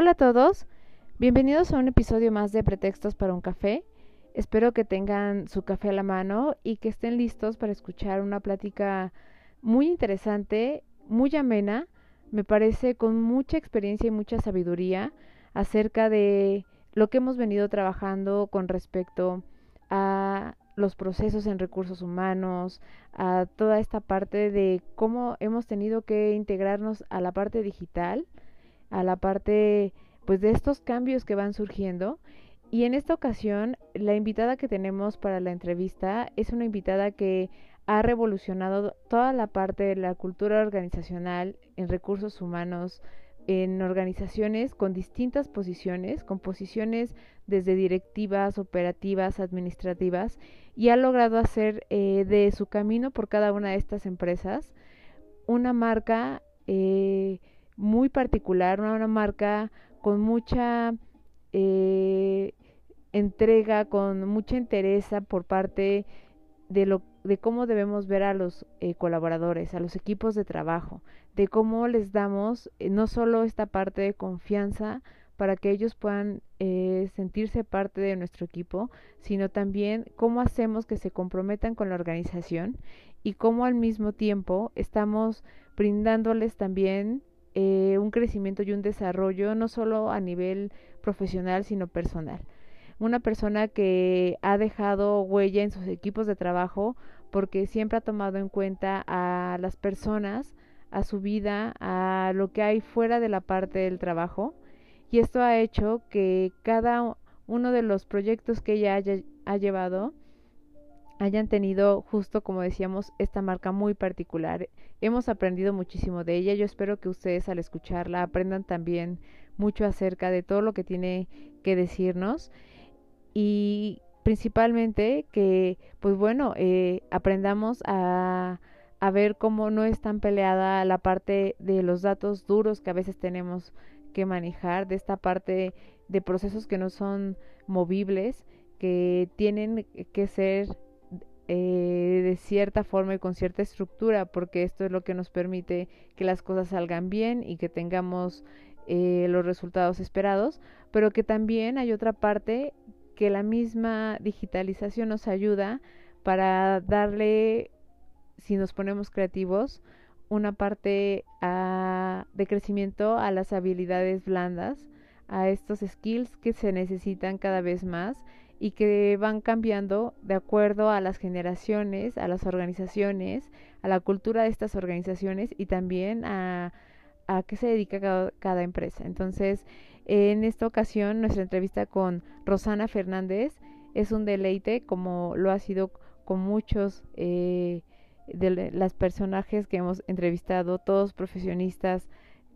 Hola a todos, bienvenidos a un episodio más de Pretextos para un café. Espero que tengan su café a la mano y que estén listos para escuchar una plática muy interesante, muy amena, me parece con mucha experiencia y mucha sabiduría acerca de lo que hemos venido trabajando con respecto a los procesos en recursos humanos, a toda esta parte de cómo hemos tenido que integrarnos a la parte digital, a la parte pues de estos cambios que van surgiendo. Y en esta ocasión, la invitada que tenemos para la entrevista es una invitada que ha revolucionado toda la parte de la cultura organizacional en recursos humanos, en organizaciones con distintas posiciones, con posiciones desde directivas, operativas, administrativas, y ha logrado hacer eh, de su camino por cada una de estas empresas una marca eh, muy particular, una, marca con mucha eh, entrega, con mucha entereza por parte de lo de cómo debemos ver a los eh, colaboradores, a los equipos de trabajo, de cómo les damos eh, no solo esta parte de confianza para que ellos puedan eh, sentirse parte de nuestro equipo, sino también cómo hacemos que se comprometan con la organización y cómo al mismo tiempo estamos brindándoles también un crecimiento y un desarrollo no solo a nivel profesional, sino personal. Una persona que ha dejado huella en sus equipos de trabajo porque siempre ha tomado en cuenta a las personas, a su vida, a lo que hay fuera de la parte del trabajo y esto ha hecho que cada uno de los proyectos que ella haya, ha llevado hayan tenido justo como decíamos esta marca muy particular. Hemos aprendido muchísimo de ella. Yo espero que ustedes al escucharla aprendan también mucho acerca de todo lo que tiene que decirnos y principalmente que pues bueno eh, aprendamos a, a ver cómo no es tan peleada la parte de los datos duros que a veces tenemos que manejar de esta parte de procesos que no son movibles que tienen que ser eh, de cierta forma y con cierta estructura porque esto es lo que nos permite que las cosas salgan bien y que tengamos eh, los resultados esperados pero que también hay otra parte que la misma digitalización nos ayuda para darle, si nos ponemos creativos, una parte a, de crecimiento a las habilidades blandas, a estos skills que se necesitan cada vez más y que van cambiando de acuerdo a las generaciones, a las organizaciones, a la cultura de estas organizaciones y también a, a qué se dedica cada, cada empresa. Entonces, en esta ocasión, nuestra entrevista con Rosana Fernández es un deleite, como lo ha sido con muchos eh, de los personajes que hemos entrevistado, todos profesionistas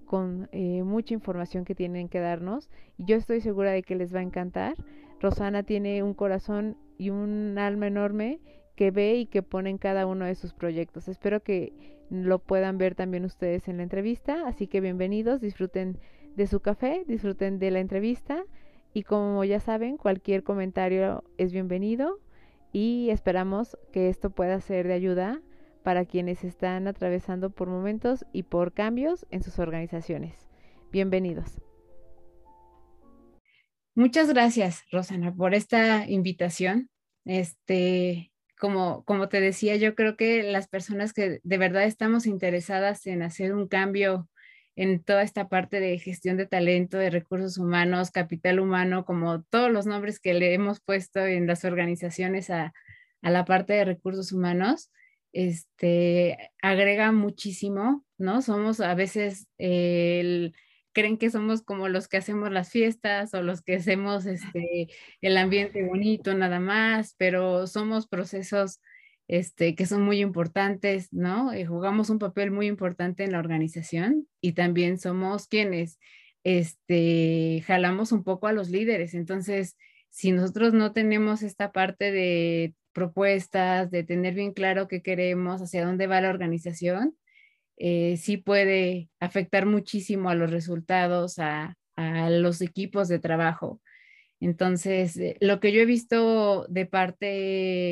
con eh, mucha información que tienen que darnos. Y yo estoy segura de que les va a encantar. Rosana tiene un corazón y un alma enorme que ve y que pone en cada uno de sus proyectos. Espero que lo puedan ver también ustedes en la entrevista. Así que bienvenidos, disfruten de su café, disfruten de la entrevista y como ya saben, cualquier comentario es bienvenido y esperamos que esto pueda ser de ayuda para quienes están atravesando por momentos y por cambios en sus organizaciones. Bienvenidos. Muchas gracias, Rosana, por esta invitación. Este, como, como te decía, yo creo que las personas que de verdad estamos interesadas en hacer un cambio en toda esta parte de gestión de talento, de recursos humanos, capital humano, como todos los nombres que le hemos puesto en las organizaciones a, la parte de recursos humanos, este, agrega muchísimo, ¿no? Somos a veces, creen que somos como los que hacemos las fiestas o los que hacemos este, el ambiente bonito nada más, pero somos procesos este, que son muy importantes, ¿no? Eh, jugamos un papel muy importante en la organización y también somos quienes este, jalamos un poco a los líderes. Entonces, si nosotros no tenemos esta parte de propuestas, de tener bien claro qué queremos, hacia dónde va la organización, eh, sí puede afectar muchísimo a los resultados, a, a los equipos de trabajo. Entonces, eh, lo que yo he visto de parte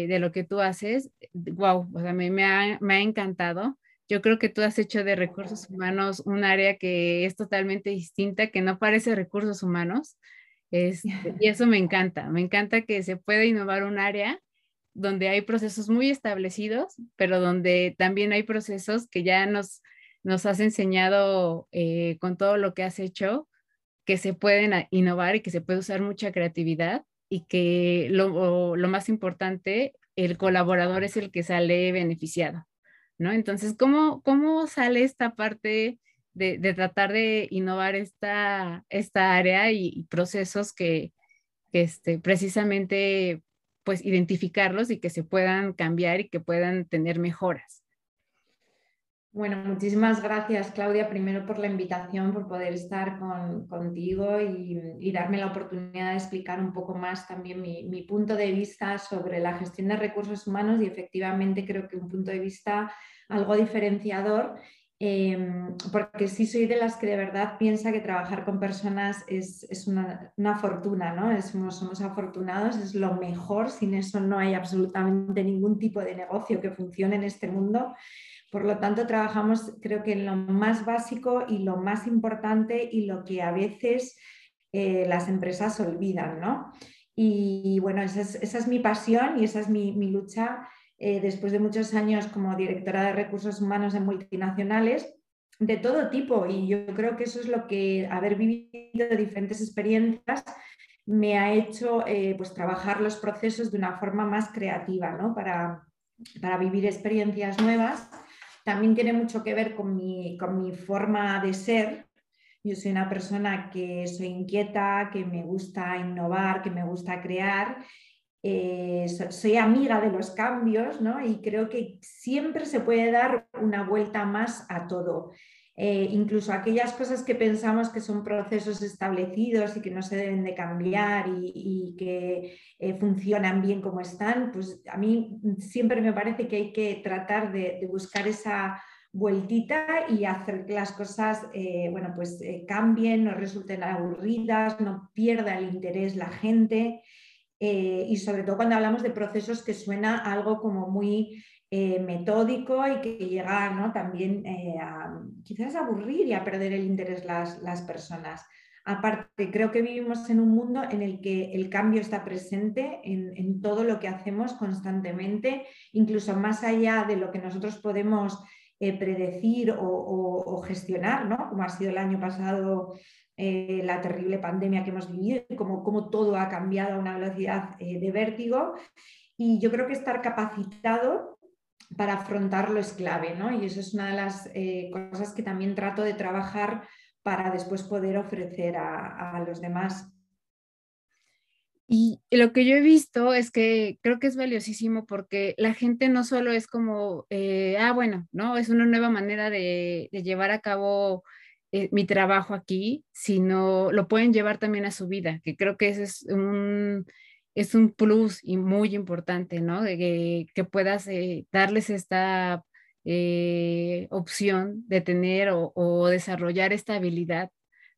de lo que tú haces, wow, o sea, me, ha, me ha encantado. Yo creo que tú has hecho de recursos humanos un área que es totalmente distinta, que no parece recursos humanos. Este, y eso me encanta. Me encanta que se pueda innovar un área donde hay procesos muy establecidos, pero donde también hay procesos que ya nos, nos has enseñado eh, con todo lo que has hecho, que se pueden innovar y que se puede usar mucha creatividad y que lo, lo más importante, el colaborador es el que sale beneficiado. ¿no? Entonces, ¿cómo, cómo sale esta parte de, de tratar de innovar esta, esta área y, procesos que, que este, precisamente, pues, identificarlos y que se puedan cambiar y que puedan tener mejoras? Bueno, muchísimas gracias Claudia, primero por la invitación, por poder estar contigo y, darme la oportunidad de explicar un poco más también mi, punto de vista sobre la gestión de recursos humanos y efectivamente creo que un punto de vista algo diferenciador, em, porque sí soy de las que de verdad piensa que trabajar con personas es, una, fortuna, ¿no? somos, somos afortunados, es lo mejor, sin eso no hay absolutamente ningún tipo de negocio que funcione en este mundo. Por lo tanto, trabajamos creo que en lo más básico y lo más importante y lo que a veces eh, las empresas olvidan, ¿no? Y bueno, esa es, mi pasión y esa es mi, lucha eh, después de muchos años como directora de recursos humanos en multinacionales de todo tipo. Y yo creo que eso es lo que haber vivido diferentes experiencias me ha hecho eh, pues, trabajar los procesos de una forma más creativa, ¿no? Para, para vivir experiencias nuevas también tiene mucho que ver con mi, forma de ser. Yo soy una persona que soy inquieta, que me gusta innovar, que me gusta crear. Eh, soy amiga de los cambios ¿no? y creo que siempre se puede dar una vuelta más a todo. Eh, incluso aquellas cosas que pensamos que son procesos establecidos y que no se deben de cambiar y, que eh, funcionan bien como están, pues a mí siempre me parece que hay que tratar de, buscar esa vueltita y hacer que las cosas bueno, pues, cambien, no resulten aburridas, no pierda el interés la gente. Y sobre todo cuando hablamos de procesos que suena algo como muy eh, metódico y que llega ¿no? también eh, a quizás aburrir y a perder el interés las, las personas. Aparte, creo que vivimos en un mundo en el que el cambio está presente en, todo lo que hacemos constantemente, incluso más allá de lo que nosotros podemos eh, predecir o, gestionar, ¿no? como ha sido el año pasado la terrible pandemia que hemos vivido y como, todo ha cambiado a una velocidad de vértigo. Y yo creo que estar capacitado para afrontarlo es clave, ¿no? Y eso es una de las eh, cosas que también trato de trabajar para después poder ofrecer a, los demás. Y lo que yo he visto es que creo que es valiosísimo porque la gente no solo es como, eh, ah, bueno, ¿no? Es una nueva manera de, llevar a cabo eh, mi trabajo aquí, sino lo pueden llevar también a su vida, que creo que ese es un, es un plus y muy importante, ¿no? Que, puedas eh, darles esta eh, opción de tener o, desarrollar esta habilidad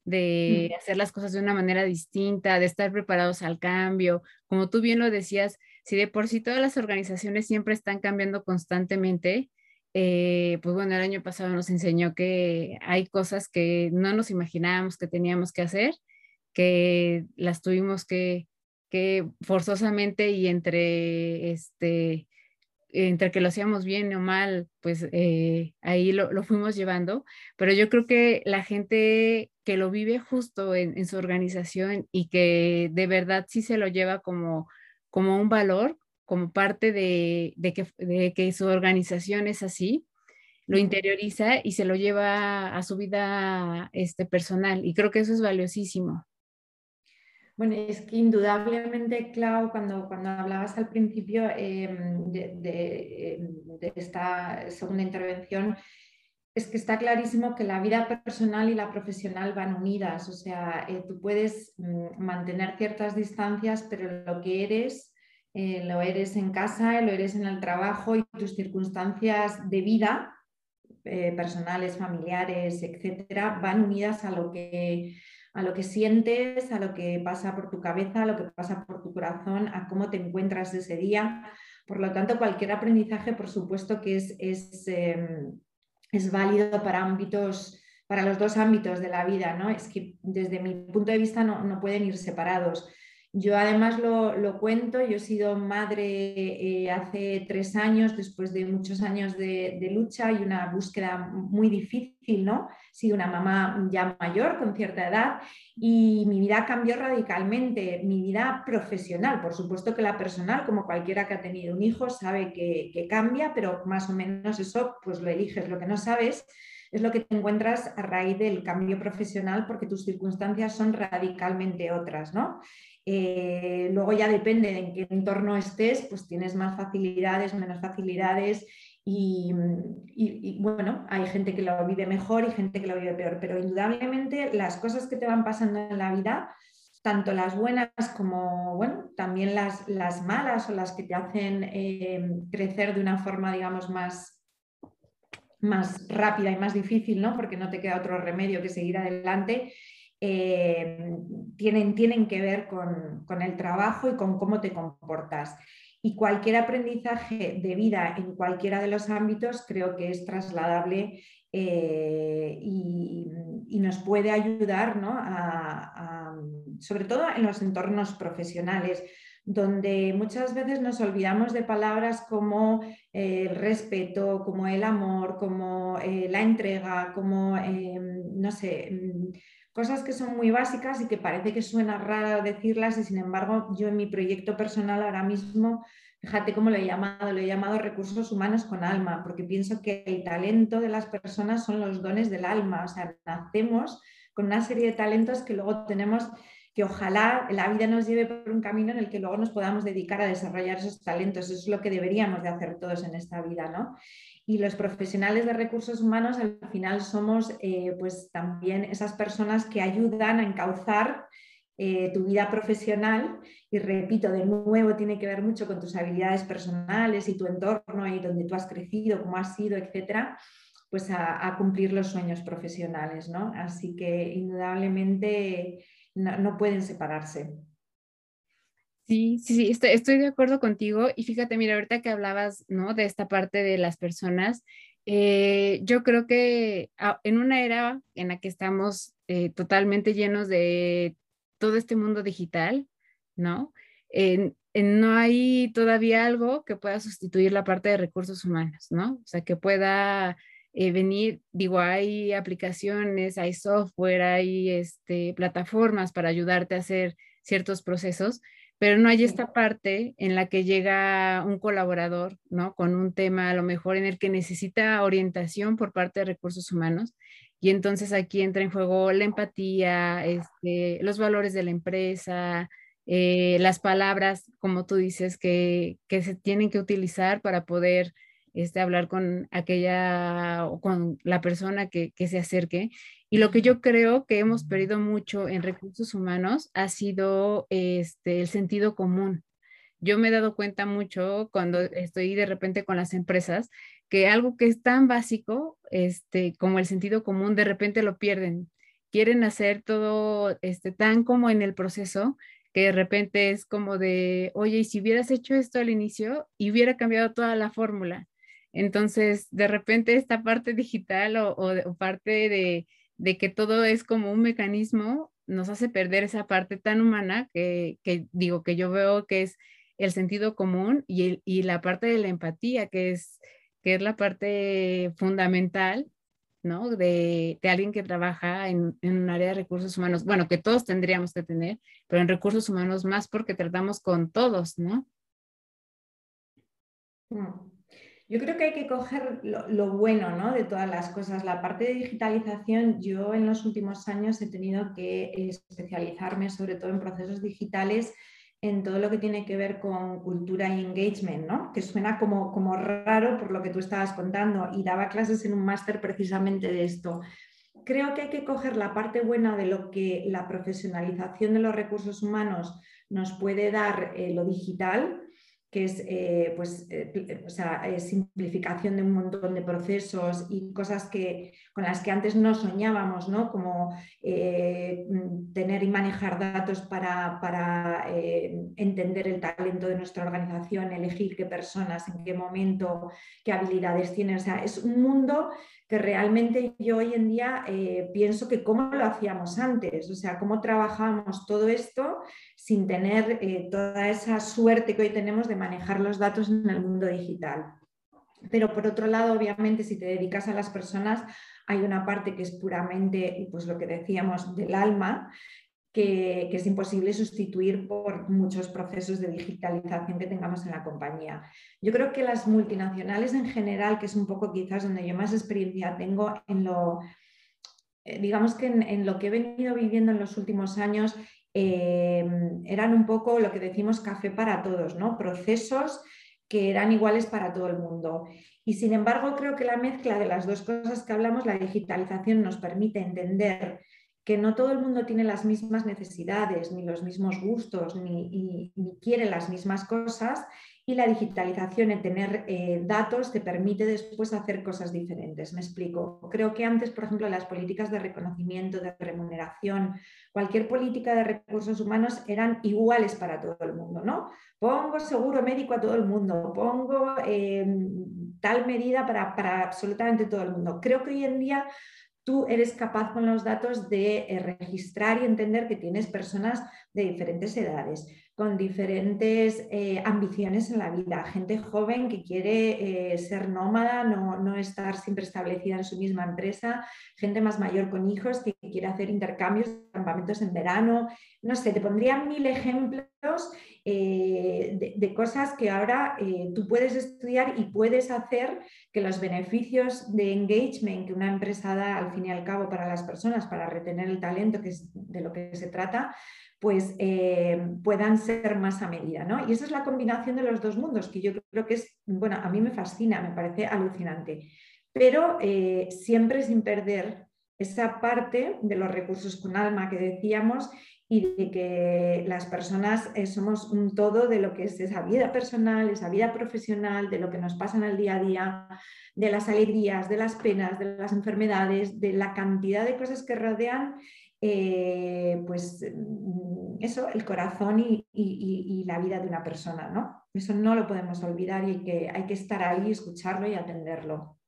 de hacer las cosas de una manera distinta, de estar preparados al cambio. Como tú bien lo decías, si de por sí todas las organizaciones siempre están cambiando constantemente, eh, pues bueno, el año pasado nos enseñó que hay cosas que no nos imaginábamos que teníamos que hacer, que las tuvimos que forzosamente y entre este entre que lo hacíamos bien o mal, pues eh, ahí lo, fuimos llevando, pero yo creo que la gente que lo vive justo en, su organización y que de verdad sí se lo lleva como, como un valor, como parte de, que, de que su organización es así, lo interioriza y se lo lleva a su vida este, personal. Y creo que eso es valiosísimo. Bueno, es que indudablemente, Clau, cuando, cuando hablabas al principio em, de, em, de, esta segunda intervención, es que está clarísimo que la vida personal y la profesional van unidas. O sea, eh, tú puedes mm, mantener ciertas distancias, pero lo que eres, eh, lo eres en casa, lo eres en el trabajo y tus circunstancias de vida, eh, personales, familiares, etcétera, van unidas a lo que a lo que sientes, a lo que pasa por tu cabeza, a lo que pasa por tu corazón, a cómo te encuentras ese día. Por lo tanto, cualquier aprendizaje, por supuesto, que es, es, em, es válido para ámbitos, para los dos ámbitos de la vida, ¿no? Es que desde mi punto de vista no, no pueden ir separados. Yo además lo, cuento, yo he sido madre eh, hace tres años, después de muchos años de, lucha y una búsqueda muy difícil, ¿no? He sido una mamá ya mayor, con cierta edad, y mi vida cambió radicalmente, mi vida profesional, por supuesto que la personal, como cualquiera que ha tenido un hijo, sabe que, que cambia, pero más o menos eso pues lo eliges, lo que no sabes es lo que te encuentras a raíz del cambio profesional porque tus circunstancias son radicalmente otras, ¿no? Eh, luego ya depende de en qué entorno estés, pues tienes más facilidades, menos facilidades y, bueno, hay gente que lo vive mejor y gente que lo vive peor, pero indudablemente las cosas que te van pasando en la vida, tanto las buenas como, bueno, también las, las malas o las que te hacen eh, crecer de una forma, digamos, más, más rápida y más difícil, ¿no? Porque no te queda otro remedio que seguir adelante. Eh, tienen, tienen que ver con, el trabajo y con cómo te comportas. Y cualquier aprendizaje de vida en cualquiera de los ámbitos creo que es trasladable eh, y, nos puede ayudar, sobre todo en los entornos profesionales, donde muchas veces nos olvidamos de palabras como el respeto, como el amor, como eh, la entrega, como, no sé, cosas que son muy básicas y que parece que suena raro decirlas y sin embargo yo en mi proyecto personal ahora mismo, fíjate cómo lo he llamado, lo he llamado recursos humanos con alma, porque pienso que el talento de las personas son los dones del alma, o sea, nacemos con una serie de talentos que luego tenemos que ojalá la vida nos lleve por un camino en el que luego nos podamos dedicar a desarrollar esos talentos. Eso es lo que deberíamos de hacer todos en esta vida, ¿no? Y los profesionales de recursos humanos al final somos eh, pues también esas personas que ayudan a encauzar eh, tu vida profesional y repito, de nuevo tiene que ver mucho con tus habilidades personales y tu entorno y donde tú has crecido, cómo has sido, etcétera, pues a, cumplir los sueños profesionales, ¿no? Así que indudablemente no pueden separarse. Sí, sí, sí, estoy, de acuerdo contigo. Y fíjate, mira, ahorita que hablabas, ¿no? De esta parte de las personas, eh, yo creo que ah, en una era en la que estamos eh, totalmente llenos de todo este mundo digital, ¿no? no hay todavía algo que pueda sustituir la parte de recursos humanos, ¿no? O sea, que pueda eh, venir, digo, hay aplicaciones, hay software, hay este, plataformas para ayudarte a hacer ciertos procesos, pero no hay esta parte en la que llega un colaborador, ¿no? Con un tema a lo mejor en el que necesita orientación por parte de recursos humanos. Y entonces aquí entra en juego la empatía, este, los valores de la empresa, eh, las palabras, como tú dices, que, se tienen que utilizar para poder este, hablar con aquella o con la persona que, que se acerque. Y lo que yo creo que hemos perdido mucho en recursos humanos ha sido este, el sentido común. Yo me he dado cuenta mucho cuando estoy de repente con las empresas que algo que es tan básico este, como el sentido común, de repente lo pierden. Quieren hacer todo este, tan como en el proceso que de repente es como de, oye, y si hubieras hecho esto al inicio y hubiera cambiado toda la fórmula. Entonces, de repente esta parte digital o parte de, de que todo es como un mecanismo, nos hace perder esa parte tan humana que, digo que yo veo que es el sentido común y, y, la parte de la empatía, que es, que es la parte fundamental, ¿no? De, alguien que trabaja en, un área de recursos humanos. Bueno, que todos tendríamos que tener, pero en recursos humanos más porque tratamos con todos, ¿no? Mm. Yo creo que hay que coger lo, bueno ¿no? de todas las cosas. La parte de digitalización, yo en los últimos años he tenido que especializarme sobre todo en procesos digitales en todo lo que tiene que ver con cultura y engagement, ¿no? que suena como, como raro por lo que tú estabas contando y daba clases en un máster precisamente de esto. Creo que hay que coger la parte buena de lo que la profesionalización de los recursos humanos nos puede dar eh, lo digital, que es eh, pues, eh, o simplificación de un montón de procesos y cosas que, con las que antes no soñábamos, ¿no? como eh, tener y manejar datos para, para entender el talento de nuestra organización, elegir qué personas, en qué momento, qué habilidades tienen. O sea, es un mundo que realmente yo hoy en día eh, pienso que cómo lo hacíamos antes, o sea, cómo trabajábamos todo esto sin tener eh, toda esa suerte que hoy tenemos de manejar los datos en el mundo digital. Pero por otro lado, obviamente, si te dedicas a las personas, hay una parte que es puramente, pues lo que decíamos, del alma, que, es imposible sustituir por muchos procesos de digitalización que tengamos en la compañía. Yo creo que las multinacionales en general, que es un poco quizás donde yo más experiencia tengo en lo, eh, digamos que en, lo que he venido viviendo en los últimos años, eh, eran un poco lo que decimos café para todos, ¿no? Procesos que eran iguales para todo el mundo. Y sin embargo, creo que la mezcla de las dos cosas que hablamos, la digitalización nos permite entender que no todo el mundo tiene las mismas necesidades, ni los mismos gustos, ni, quiere las mismas cosas, y la digitalización, en tener eh, datos, te permite después hacer cosas diferentes. Me explico. Creo que antes, por ejemplo, las políticas de reconocimiento, de remuneración, cualquier política de recursos humanos eran iguales para todo el mundo, ¿no? Pongo seguro médico a todo el mundo, pongo eh, tal medida para, para absolutamente todo el mundo. Creo que hoy en día tú eres capaz con los datos de eh, registrar y entender que tienes personas de diferentes edades, con diferentes eh, ambiciones en la vida, gente joven que quiere eh, ser nómada, no, no, estar siempre establecida en su misma empresa, gente más mayor con hijos que quiere hacer intercambios, campamentos en verano, no sé, te pondría mil ejemplos eh, de, cosas que ahora eh, tú puedes estudiar y puedes hacer que los beneficios de engagement que una empresa da al fin y al cabo para las personas, para retener el talento, que es de lo que se trata, pues eh, puedan ser más a medida. ¿no? Y esa es la combinación de los dos mundos, que yo creo que es, bueno, a mí me fascina, me parece alucinante, pero siempre sin perder esa parte de los recursos con alma que decíamos y de que las personas eh, somos un todo de lo que es esa vida personal, esa vida profesional, de lo que nos pasa en el día a día, de las alegrías, de las penas, de las enfermedades, de la cantidad de cosas que rodean, eh, pues mm, eso, el corazón y, la vida de una persona, ¿no? Eso no lo podemos olvidar y que, hay que estar ahí, escucharlo y atenderlo.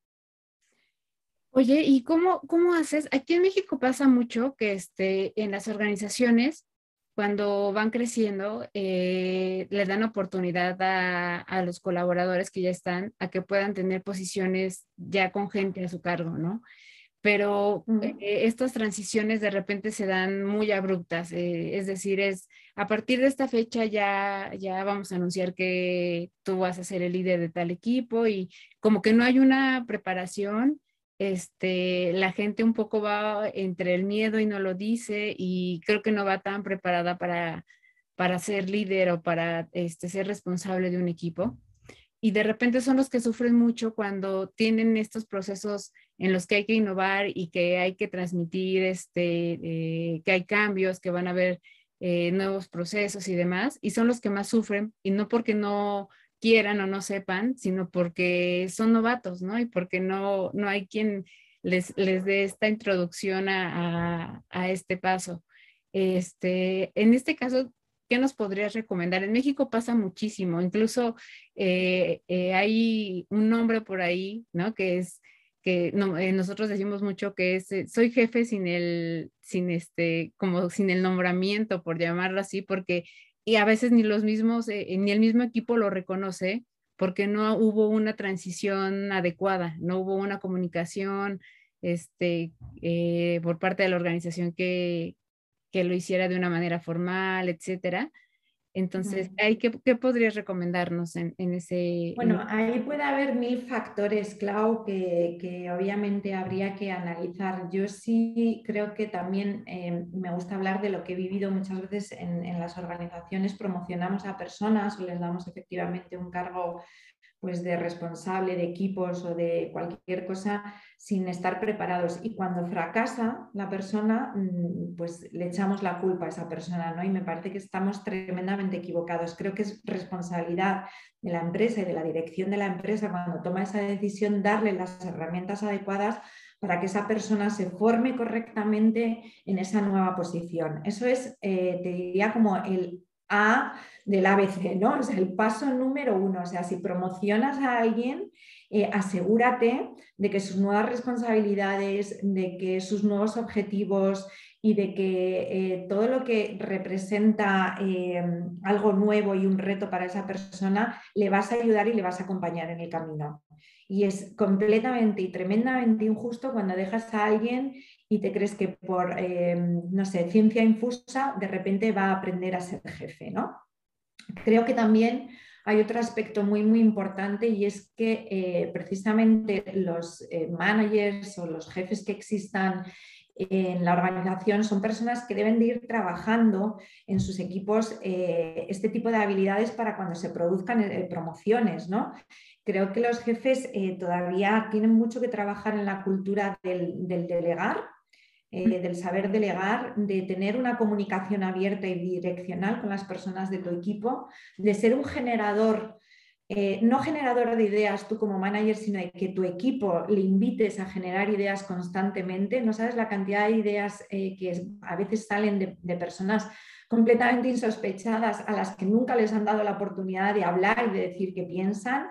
Oye, ¿y cómo, cómo haces? Aquí en México pasa mucho que este, en las organizaciones, cuando van creciendo, eh, le dan oportunidad a, los colaboradores que ya están a que puedan tener posiciones ya con gente a su cargo, ¿no? Pero eh, estas transiciones de repente se dan muy abruptas, eh, es decir, es a partir de esta fecha ya, ya vamos a anunciar que tú vas a ser el líder de tal equipo y como que no hay una preparación este, la gente un poco va entre el miedo y no lo dice y creo que no va tan preparada para, para ser líder o para este, ser responsable de un equipo. Y de repente son los que sufren mucho cuando tienen estos procesos en los que hay que innovar y que hay que transmitir, este, eh, que hay cambios, que van a haber eh, nuevos procesos y demás. Y son los que más sufren y no porque no quieran o no sepan, sino porque son novatos, ¿no? Y porque no, no hay quien les, les dé esta introducción a, a, este paso. Este, en este caso, ¿qué nos podrías recomendar? En México pasa muchísimo, incluso eh, eh, hay un nombre por ahí, ¿no? Que es que eh, nosotros decimos mucho que es soy jefe sin el sin este como sin el nombramiento por llamarlo así porque y a veces ni los mismos, eh, ni el mismo equipo lo reconoce porque no hubo una transición adecuada, no hubo una comunicación este, eh, por parte de la organización que, que, lo hiciera de una manera formal, etcétera. Entonces, ¿qué, podrías recomendarnos en, ese? Bueno, ahí puede haber mil factores, Clau, que, obviamente habría que analizar. Yo sí creo que también eh, me gusta hablar de lo que he vivido muchas veces en, en las organizaciones. Promocionamos a personas o les damos efectivamente un cargo pues de responsable de equipos o de cualquier cosa sin estar preparados. Y cuando fracasa la persona, mm, pues le echamos la culpa a esa persona, ¿no? Y me parece que estamos tremendamente equivocados. Creo que es responsabilidad de la empresa y de la dirección de la empresa cuando toma esa decisión darle las herramientas adecuadas para que esa persona se forme correctamente en esa nueva posición. Eso es, eh, te diría, como el a del ABC, ¿no? O sea, el paso número uno, o sea, si promocionas a alguien, eh, asegúrate de que sus nuevas responsabilidades, de que sus nuevos objetivos y de que eh, todo lo que representa eh, algo nuevo y un reto para esa persona, le vas a ayudar y le vas a acompañar en el camino. Y es completamente y tremendamente injusto cuando dejas a alguien y te crees que por, eh, no sé, ciencia infusa, de repente va a aprender a ser jefe, ¿no? Creo que también hay otro aspecto muy, muy importante y es que eh, precisamente los eh, managers o los jefes que existan en la organización son personas que deben de ir trabajando en sus equipos este tipo de habilidades para cuando se produzcan promociones, ¿no? Creo que los jefes todavía tienen mucho que trabajar en la cultura del delegar, eh, del saber delegar, de tener una comunicación abierta y direccional con las personas de tu equipo, de ser un generador, eh, no generador de ideas tú como manager, sino de que tu equipo le invites a generar ideas constantemente. No sabes la cantidad de ideas eh, que a veces salen de, personas completamente insospechadas a las que nunca les han dado la oportunidad de hablar y de decir qué piensan.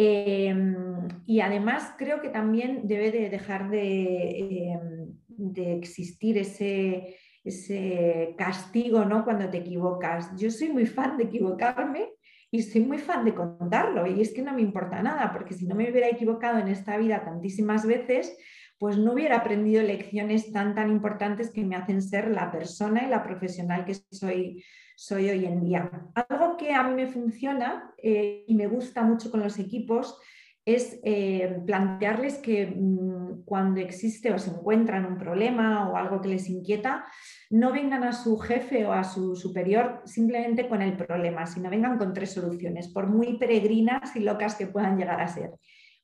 Em, y además creo que también debe de dejar de, em, de existir ese, ese castigo ¿no? cuando te equivocas. Yo soy muy fan de equivocarme y soy muy fan de contarlo y es que no me importa nada, porque si no me hubiera equivocado en esta vida tantísimas veces, pues no hubiera aprendido lecciones tan tan importantes que me hacen ser la persona y la profesional que soy, soy hoy en día. Algo que a mí me funciona eh, y me gusta mucho con los equipos es eh, plantearles que mm, cuando existe o se encuentran un problema o algo que les inquieta, no vengan a su jefe o a su superior simplemente con el problema, sino vengan con tres soluciones, por muy peregrinas y locas que puedan llegar a ser.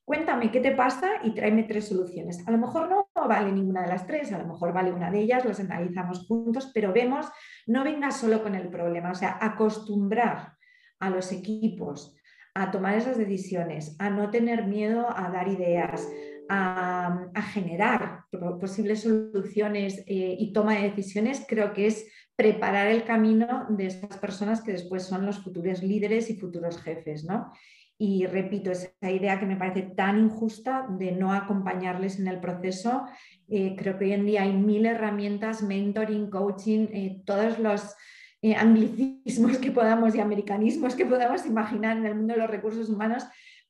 Cuéntame qué te pasa y tráeme tres soluciones. A lo mejor no vale ninguna de las tres, a lo mejor vale una de ellas, las analizamos juntos, pero vemos, no vengas solo con el problema, o sea, acostumbrar a los equipos a tomar esas decisiones, a no tener miedo a dar ideas, a, generar posibles soluciones eh, y toma de decisiones, creo que es preparar el camino de esas personas que después son los futuros líderes y futuros jefes, ¿no? Y repito, esa idea que me parece tan injusta de no acompañarles en el proceso, eh, creo que hoy en día hay mil herramientas, mentoring, coaching, eh, todos los eh, anglicismos que podamos y americanismos que podamos imaginar en el mundo de los recursos humanos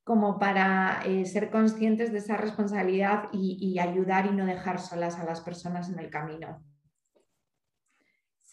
como para ser conscientes de esa responsabilidad y, ayudar y no dejar solas a las personas en el camino.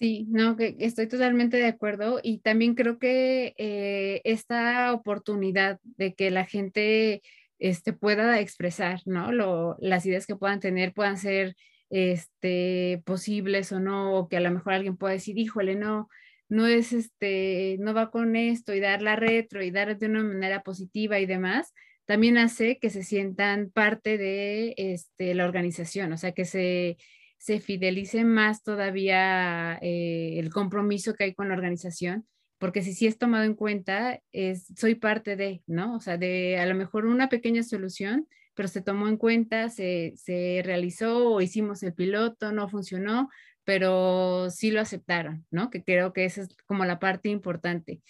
Sí, no, que estoy totalmente de acuerdo y también creo que eh, esta oportunidad de que la gente este, pueda expresar, ¿no? las ideas que puedan tener puedan ser este, posibles o no, o que a lo mejor alguien pueda decir, híjole, no, no es este, no va con esto y dar la retro y dar de una manera positiva y demás, también hace que se sientan parte de este, la organización, o sea, que se, se fidelice más todavía eh, el compromiso que hay con la organización, porque si sí es tomado en cuenta, es, soy parte de, ¿no? O sea, de a lo mejor una pequeña solución pero se tomó en cuenta, se, se realizó o hicimos el piloto, no funcionó, pero sí lo aceptaron, ¿no? Que creo que esa es como la parte importante.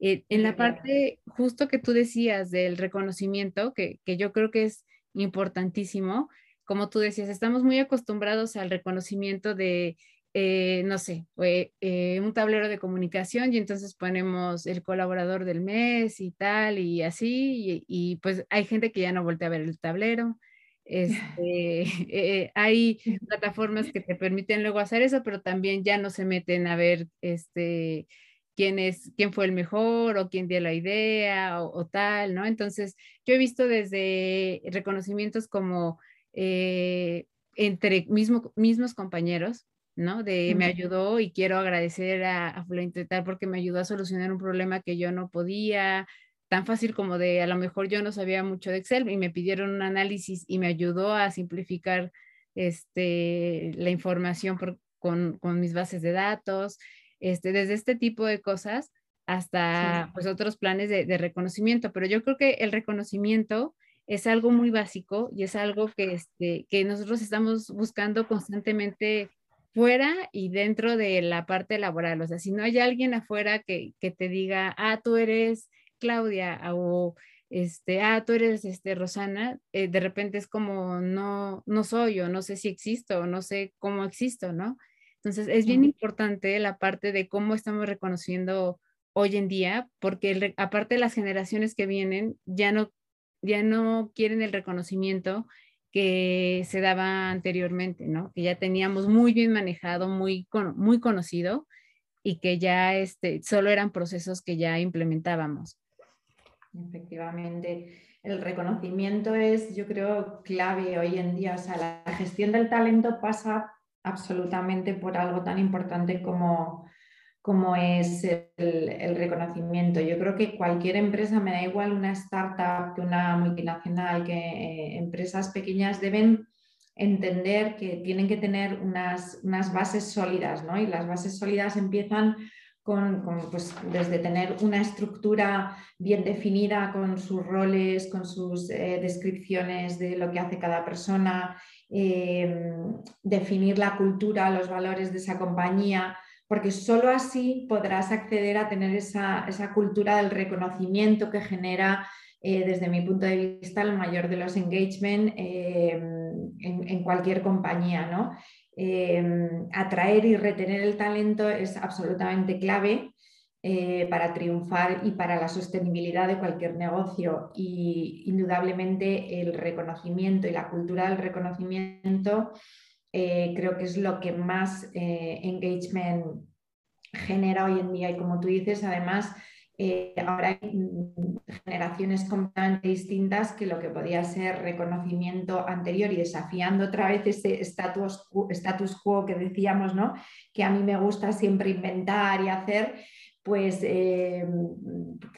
Eh, en la parte justo que tú decías del reconocimiento, que, que, yo creo que es importantísimo, como tú decías, estamos muy acostumbrados al reconocimiento de eh, no sé, eh, un tablero de comunicación y entonces ponemos el colaborador del mes y tal y así, y, pues hay gente que ya no voltea a ver el tablero. Este, eh, hay plataformas que te permiten luego hacer eso, pero también ya no se meten a ver este, quién es, quién fue el mejor o quién dio la idea o, tal, ¿no? Entonces, yo he visto desde reconocimientos como eh, entre mismo, mismos compañeros, ¿no? De me ayudó y quiero agradecer a, a tal porque me ayudó a solucionar un problema que yo no podía, tan fácil como de a lo mejor yo no sabía mucho de Excel y me pidieron un análisis y me ayudó a simplificar este, la información con, con, mis bases de datos. Este, desde este tipo de cosas hasta pues otros planes de, reconocimiento, pero yo creo que el reconocimiento es algo muy básico y es algo que, este, que nosotros estamos buscando constantemente fuera y dentro de la parte laboral. O sea, si no hay alguien afuera que, que te diga, ah, tú eres Claudia o este, ah, tú eres este, Rosana, eh, de repente es como, no, no soy o no sé si existo o no sé cómo existo, ¿no? Entonces, es bien importante la parte de cómo estamos reconociendo hoy en día, porque aparte de las generaciones que vienen, ya no, ya no quieren el reconocimiento que se daba anteriormente, ¿no? Que ya teníamos muy bien manejado, muy, muy conocido y que ya este, solo eran procesos que ya implementábamos. Efectivamente, el reconocimiento es, yo creo, clave hoy en día. O sea, la gestión del talento pasa absolutamente por algo tan importante como, como es el, reconocimiento. Yo creo que cualquier empresa, me da igual una startup que una multinacional, que eh, empresas pequeñas deben entender que tienen que tener unas, bases sólidas, ¿no? Y las bases sólidas empiezan con, pues, desde tener una estructura bien definida con sus roles, con sus eh, descripciones de lo que hace cada persona, Em, definir la cultura, los valores de esa compañía, porque solo así podrás acceder a tener esa, cultura del reconocimiento que genera, eh, desde mi punto de vista, el mayor de los engagement em, en, cualquier compañía. ¿no? Em, atraer y retener el talento es absolutamente clave eh, para triunfar y para la sostenibilidad de cualquier negocio. Y indudablemente el reconocimiento y la cultura del reconocimiento eh, creo que es lo que más eh, engagement genera hoy en día. Y como tú dices, además, ahora hay generaciones completamente distintas que lo que podía ser reconocimiento anterior y desafiando otra vez ese status, status quo que decíamos, ¿no? que a mí me gusta siempre inventar y hacer, pues eh,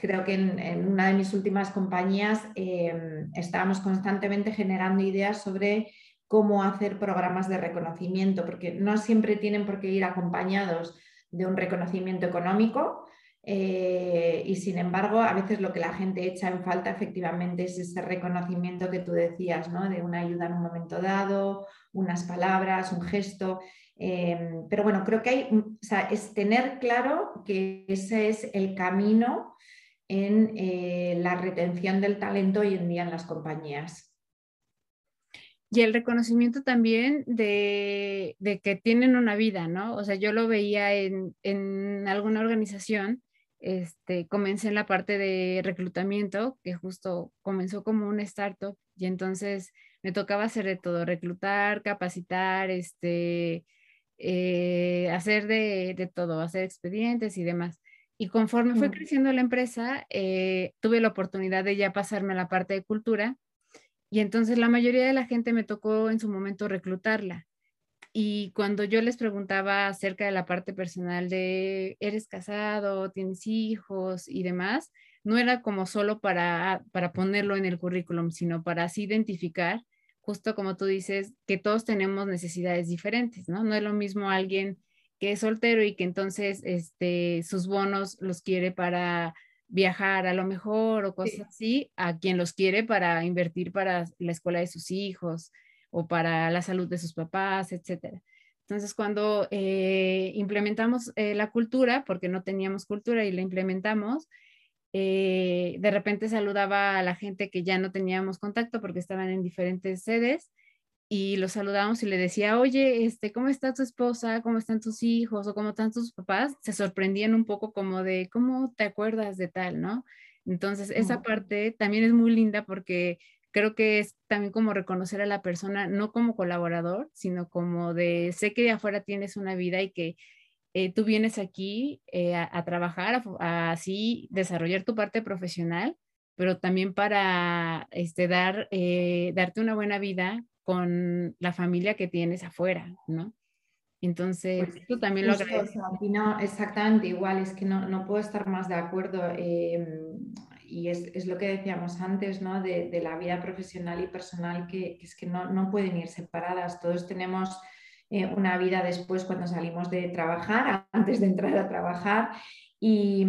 creo que en, una de mis últimas compañías eh, estábamos constantemente generando ideas sobre cómo hacer programas de reconocimiento, porque no siempre tienen por qué ir acompañados de un reconocimiento económico. Eh, y sin embargo, a veces lo que la gente echa en falta efectivamente es ese reconocimiento que tú decías, ¿no? de una ayuda en un momento dado, unas palabras, un gesto. Em, pero bueno, creo que hay, o sea, es tener claro que ese es el camino en eh, la retención del talento hoy en día en las compañías. Y el reconocimiento también de, que tienen una vida, ¿no? O sea, yo lo veía en, en alguna organización, este, comencé en la parte de reclutamiento, que justo comenzó como una startup, y entonces me tocaba hacer de todo, reclutar, capacitar, este, eh, hacer de, todo, hacer expedientes y demás. Y conforme fue creciendo la empresa, eh, tuve la oportunidad de ya pasarme a la parte de cultura y entonces la mayoría de la gente me tocó en su momento reclutarla. Y cuando yo les preguntaba acerca de la parte personal de, ¿eres casado? ¿Tienes hijos? y demás, no era como solo para, para ponerlo en el currículum, sino para así identificar justo como tú dices, que todos tenemos necesidades diferentes, ¿no? No es lo mismo alguien que es soltero y que entonces este, sus bonos los quiere para viajar a lo mejor o cosas así, a quien los quiere para invertir para la escuela de sus hijos o para la salud de sus papás, etcétera. Entonces, cuando eh, implementamos eh, la cultura, porque no teníamos cultura y la implementamos, eh, de repente saludaba a la gente que ya no teníamos contacto porque estaban en diferentes sedes y los saludábamos y le decía, oye, este, ¿cómo está tu esposa? ¿Cómo están tus hijos? ¿O cómo están tus papás? Se sorprendían un poco como de, ¿cómo te acuerdas de tal, no? Entonces, esa parte también es muy linda porque creo que es también como reconocer a la persona, no como colaborador, sino como de, sé que de afuera tienes una vida y que eh, tú vienes aquí eh, a, trabajar, a, así desarrollar tu parte profesional, pero también para este, dar, eh, darte una buena vida con la familia que tienes afuera, ¿no? Entonces, pues, tú también lo exactamente igual, es que no, no, puedo estar más de acuerdo. Em, y es, es, lo que decíamos antes, ¿no? De, de la vida profesional y personal, que, que es que no, no, pueden ir separadas. Todos tenemos eh, una vida después cuando salimos de trabajar, antes de entrar a trabajar, y,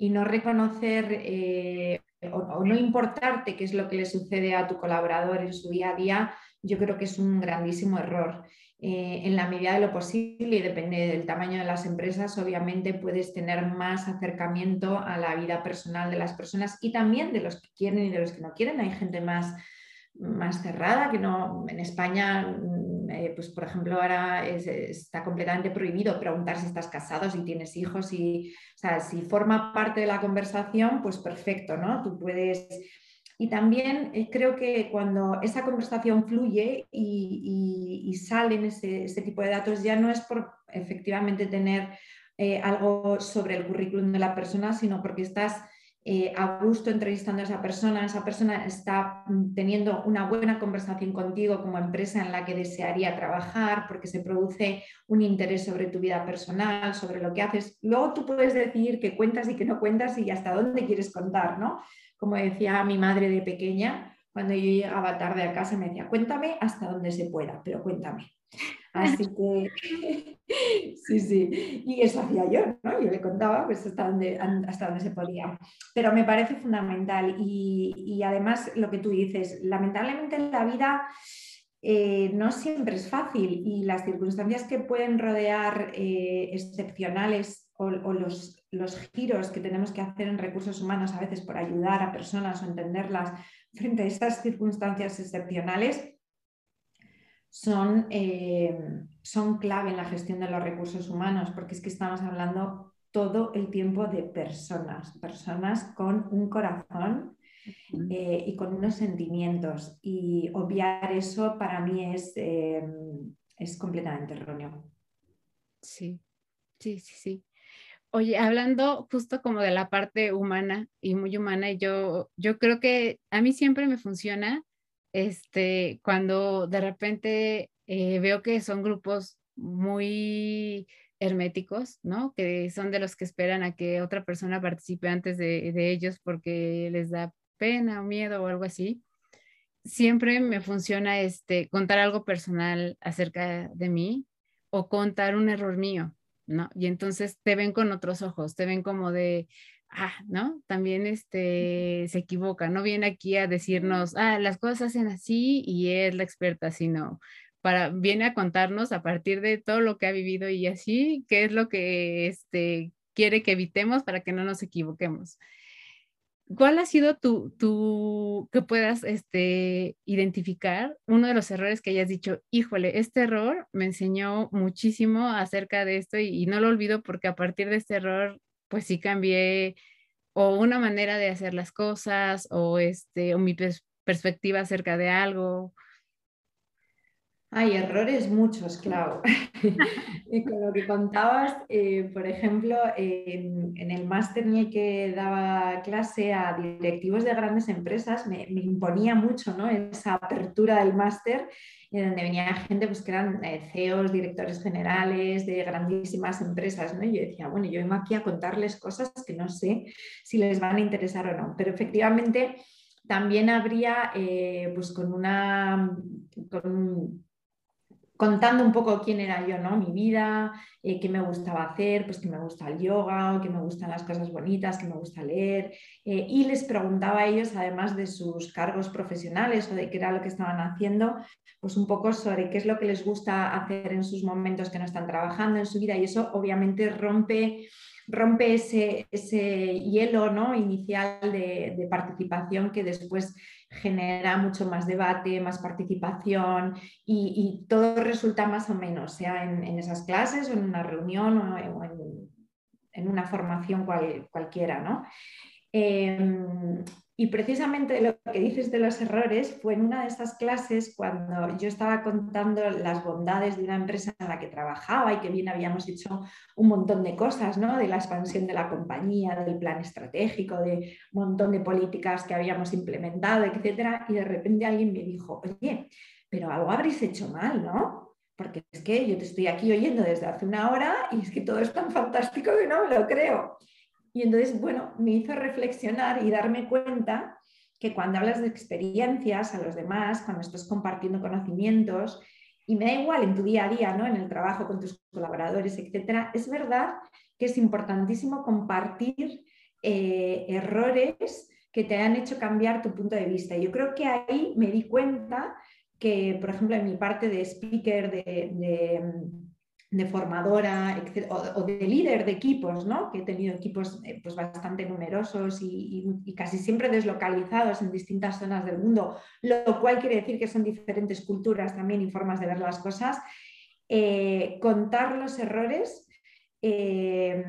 y no reconocer eh, o, o, no importarte qué es lo que le sucede a tu colaborador en su día a día, yo creo que es un grandísimo error. Eh, en la medida de lo posible y depende del tamaño de las empresas, obviamente puedes tener más acercamiento a la vida personal de las personas y también de los que quieren y de los que no quieren. Hay gente más, más cerrada que no, en España, mm, eh, pues por ejemplo, ahora está completamente prohibido preguntar si estás casado, si tienes hijos, y, o sea, si forma parte de la conversación, pues perfecto, ¿no? Tú puedes y también eh, creo que cuando esa conversación fluye y, salen ese, tipo de datos, ya no es por efectivamente tener eh, algo sobre el currículum de la persona, sino porque estás eh, a gusto entrevistando a esa persona, esa persona está teniendo una buena conversación contigo como empresa en la que desearía trabajar, porque se produce un interés sobre tu vida personal, sobre lo que haces. Luego tú puedes decidir qué cuentas y qué no cuentas y hasta dónde quieres contar, ¿no? como decía mi madre de pequeña, cuando yo llegaba tarde a casa me decía, cuéntame hasta donde se pueda, pero cuéntame. Así que sí, sí, y eso hacía yo, ¿no? Yo le contaba pues, hasta, donde, hasta donde se podía. Pero me parece fundamental y, además lo que tú dices, lamentablemente en la vida eh, no siempre es fácil y las circunstancias que pueden rodear eh, excepcionales o, los, los, giros que tenemos que hacer en recursos humanos a veces por ayudar a personas o entenderlas frente a estas circunstancias excepcionales son, eh, son clave en la gestión de los recursos humanos porque es que estamos hablando todo el tiempo de personas, personas con un corazón eh, y con unos sentimientos. Y obviar eso para mí es, eh, es completamente erróneo. Sí, sí, sí, sí. Oye, hablando justo como de la parte humana y muy humana, yo, yo creo que a mí siempre me funciona este, cuando de repente eh, veo que son grupos muy herméticos, ¿no? Que son de los que esperan a que otra persona participe antes de, de ellos porque les da pena o miedo o algo así, siempre me funciona este, contar algo personal acerca de mí o contar un error mío, ¿no? Y entonces te ven con otros ojos, te ven como de, ah, ¿no? También este, se equivoca, no viene aquí a decirnos, ah, las cosas hacen así y es la experta, sino para, viene a contarnos a partir de todo lo que ha vivido y así, qué es lo que este, quiere que evitemos para que no nos equivoquemos. ¿Cuál ha sido tu, tu, que puedas este, identificar uno de los errores que hayas dicho, híjole, este error me enseñó muchísimo acerca de esto y, no lo olvido porque a partir de este error, pues sí cambié o una manera de hacer las cosas o, este, o mi perspectiva acerca de algo hay errores muchos, claro. y con lo que contabas, eh, por ejemplo, en, el máster en el que daba clase a directivos de grandes empresas, me, imponía mucho ¿no? esa apertura del máster, en donde venía gente pues, que eran eh, CEOs, directores generales de grandísimas empresas. ¿no? Y yo decía, bueno, yo vengo aquí a contarles cosas que no sé si les van a interesar o no, pero efectivamente también habría, eh, pues con una, con contando un poco quién era yo, ¿no? Mi vida, eh, qué me gustaba hacer, pues que me gusta el yoga, que me gustan las cosas bonitas, que me gusta leer. Eh, y les preguntaba a ellos, además de sus cargos profesionales o de qué era lo que estaban haciendo, pues un poco sobre qué es lo que les gusta hacer en sus momentos que no están trabajando en su vida. Y eso obviamente rompe rompe ese, ese hielo ¿no? inicial de, participación que después genera mucho más debate, más participación y, todo resulta más o menos, sea en, esas clases o en una reunión o, en, una formación cualquiera. ¿no? Em, Y precisamente lo que dices de los errores fue en una de esas clases cuando yo estaba contando las bondades de una empresa en la que trabajaba y que bien habíamos hecho un montón de cosas, ¿no? De la expansión de la compañía, del plan estratégico, de un montón de políticas que habíamos implementado, etcétera. Y de repente alguien me dijo, oye, pero algo habréis hecho mal, ¿no? Porque es que yo te estoy aquí oyendo desde hace una hora y es que todo es tan fantástico que no me lo creo. Y entonces, bueno, me hizo reflexionar y darme cuenta que cuando hablas de experiencias a los demás, cuando estás compartiendo conocimientos, y me da igual en tu día a día, ¿no? en el trabajo con tus colaboradores, etcétera, es verdad que es importantísimo compartir eh, errores que te han hecho cambiar tu punto de vista. Yo creo que ahí me di cuenta que, por ejemplo, en mi parte de speaker, de formadora o, de líder de equipos, ¿no? que he tenido equipos eh, pues bastante numerosos y, casi siempre deslocalizados en distintas zonas del mundo, lo cual quiere decir que son diferentes culturas también y formas de ver las cosas. Eh, contar los errores eh,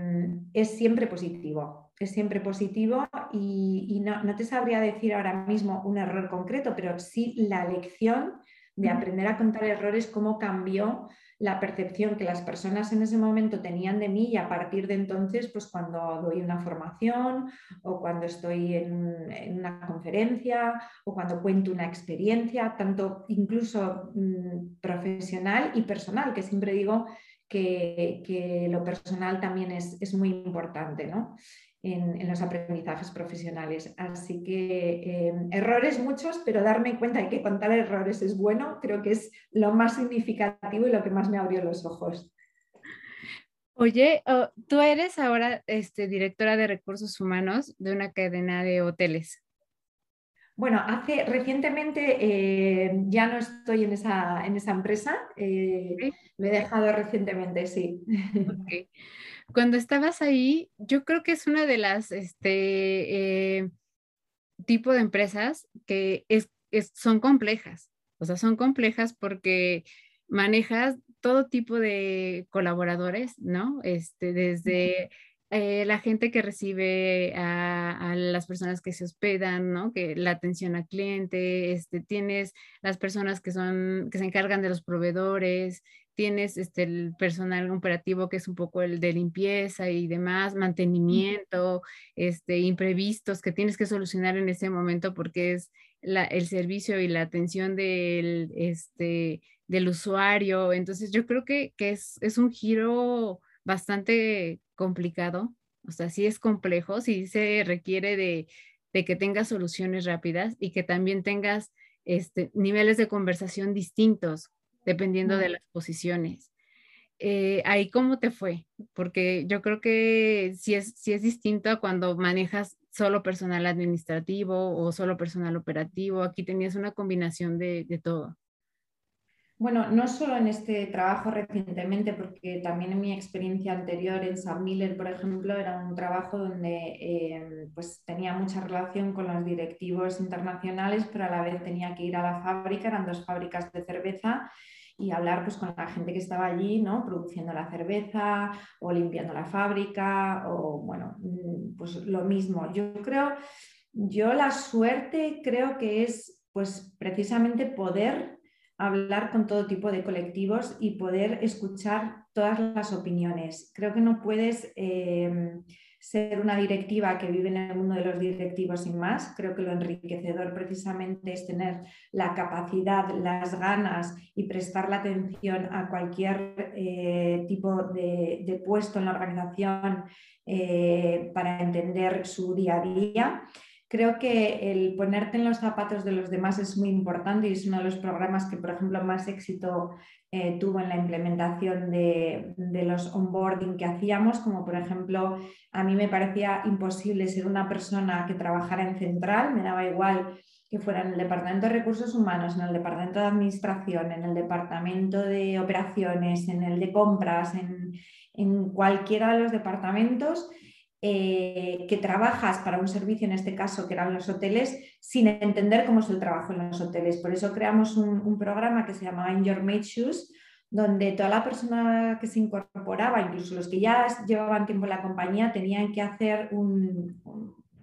es siempre positivo, es siempre positivo y, no, no, te sabría decir ahora mismo un error concreto, pero sí la lección de aprender a contar errores, cómo cambió la percepción que las personas en ese momento tenían de mí y a partir de entonces, pues cuando doy una formación o cuando estoy en, una conferencia o cuando cuento una experiencia, tanto incluso mm, profesional y personal, que siempre digo que, lo personal también es, es muy importante, ¿no? En, los aprendizajes profesionales. Así que em, errores muchos, pero darme cuenta de que contar errores es bueno, creo que es lo más significativo y lo que más me abrió los ojos. Oye, oh, tú eres ahora este, directora de recursos humanos de una cadena de hoteles. Bueno, hace recientemente eh, ya no estoy en esa, en esa empresa, eh, lo he dejado recientemente, sí. Cuando estabas ahí, yo creo que es una de las este, eh, tipo de empresas que es, son complejas, o sea, son complejas porque manejas todo tipo de colaboradores, ¿no? Este, desde eh, la gente que recibe a, las personas que se hospedan, ¿no? Que la atención al cliente, este, tienes las personas que son, que se encargan de los proveedores, tienes este, el personal operativo que es un poco el de limpieza y demás, mantenimiento, este, imprevistos que tienes que solucionar en ese momento porque es el servicio y la atención del, este, del usuario. Entonces yo creo que, es, es un giro bastante complicado, o sea, sí es complejo, sí se requiere de, que tengas soluciones rápidas y que también tengas este, niveles de conversación distintos dependiendo de las posiciones. Eh, ahí cómo te fue, porque yo creo que sí es, sí es distinto a cuando manejas solo personal administrativo o solo personal operativo. Aquí tenías una combinación de todo. Bueno, no solo en este trabajo recientemente, porque también en mi experiencia anterior en San Miller, por ejemplo, era un trabajo donde eh, pues tenía mucha relación con los directivos internacionales, pero a la vez tenía que ir a la fábrica, eran dos fábricas de cerveza, y hablar pues, con la gente que estaba allí, ¿no? produciendo la cerveza o limpiando la fábrica, o bueno, mm, pues lo mismo. Yo creo, yo la suerte creo que es pues precisamente poder hablar con todo tipo de colectivos y poder escuchar todas las opiniones. Creo que no puedes em, ser una directiva que vive en el mundo de los directivos sin más. Creo que lo enriquecedor precisamente es tener la capacidad, las ganas y prestar la atención a cualquier eh, tipo de, puesto en la organización eh, para entender su día a día. Creo que el ponerte en los zapatos de los demás es muy importante y es uno de los programas que, por ejemplo, más éxito eh, tuvo en la implementación de, los onboarding que hacíamos, como por ejemplo, a mí me parecía imposible ser una persona que trabajara en central, me daba igual que fuera en el Departamento de Recursos Humanos, en el Departamento de Administración, en el Departamento de Operaciones, en el de Compras, en, en cualquiera de los departamentos eh, que trabajas para un servicio, en este caso que eran los hoteles, sin entender cómo es el trabajo en los hoteles. Por eso creamos un, programa que se llamaba In Your Made Shoes, donde toda la persona que se incorporaba, incluso los que ya llevaban tiempo en la compañía, tenían que hacer un,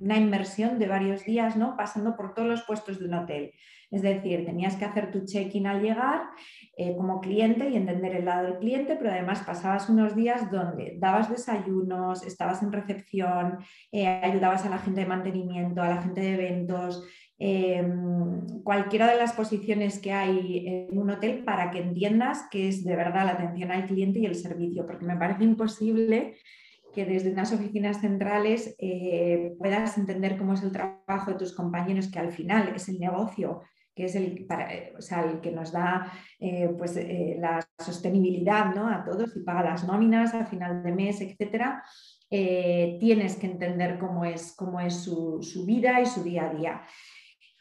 una inmersión de varios días, ¿no? Pasando por todos los puestos de un hotel. Es decir, tenías que hacer tu check-in al llegar eh, como cliente y entender el lado del cliente, pero además pasabas unos días donde dabas desayunos, estabas en recepción, eh, ayudabas a la gente de mantenimiento, a la gente de eventos, em, cualquiera de las posiciones que hay en un hotel para que entiendas que es de verdad la atención al cliente y el servicio, porque me parece imposible que desde unas oficinas centrales eh, puedas entender cómo es el trabajo de tus compañeros, que al final es el negocio, que es eh, el que nos da eh, pues, la sostenibilidad ¿no? a todos y paga las nóminas al final de mes, etc. tienes que entender cómo es, cómo es su, su, vida y su día a día.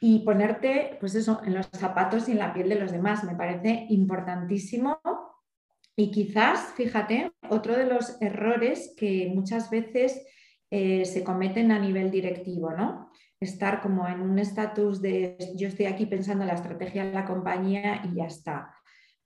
Y ponerte, pues eso, en los zapatos y en la piel de los demás. Me parece importantísimo y quizás, fíjate, otro de los errores que muchas veces eh, se cometen a nivel directivo, ¿no? Estar como en un estatus de yo estoy aquí pensando en la estrategia de la compañía y ya está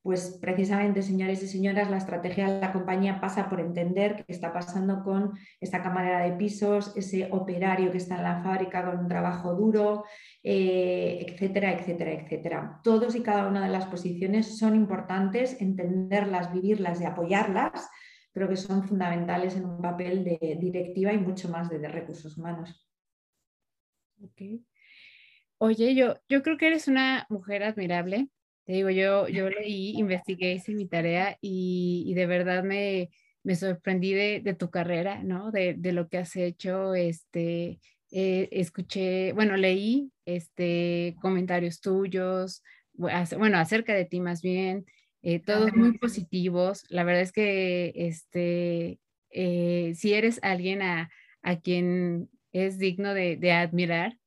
pues precisamente, señores y señoras, la estrategia de la compañía pasa por entender qué está pasando con esta cámara de pisos, ese operario que está en la fábrica con un trabajo duro, eh, etcétera, etcétera, etcétera. Todos y cada una de las posiciones son importantes, entenderlas, vivirlas y apoyarlas, pero que son fundamentales en un papel de directiva y mucho más de, recursos humanos. Oye, yo, yo creo que eres una mujer admirable te digo, yo, yo leí, investigué, hice mi tarea y, de verdad me, me sorprendí de, tu carrera, ¿no? De, lo que has hecho, este, eh, escuché, bueno, leí este, comentarios tuyos, bueno, acerca de ti más bien, eh, todos muy positivos. La verdad es que este, eh, si eres alguien a, quien es digno de, admirar,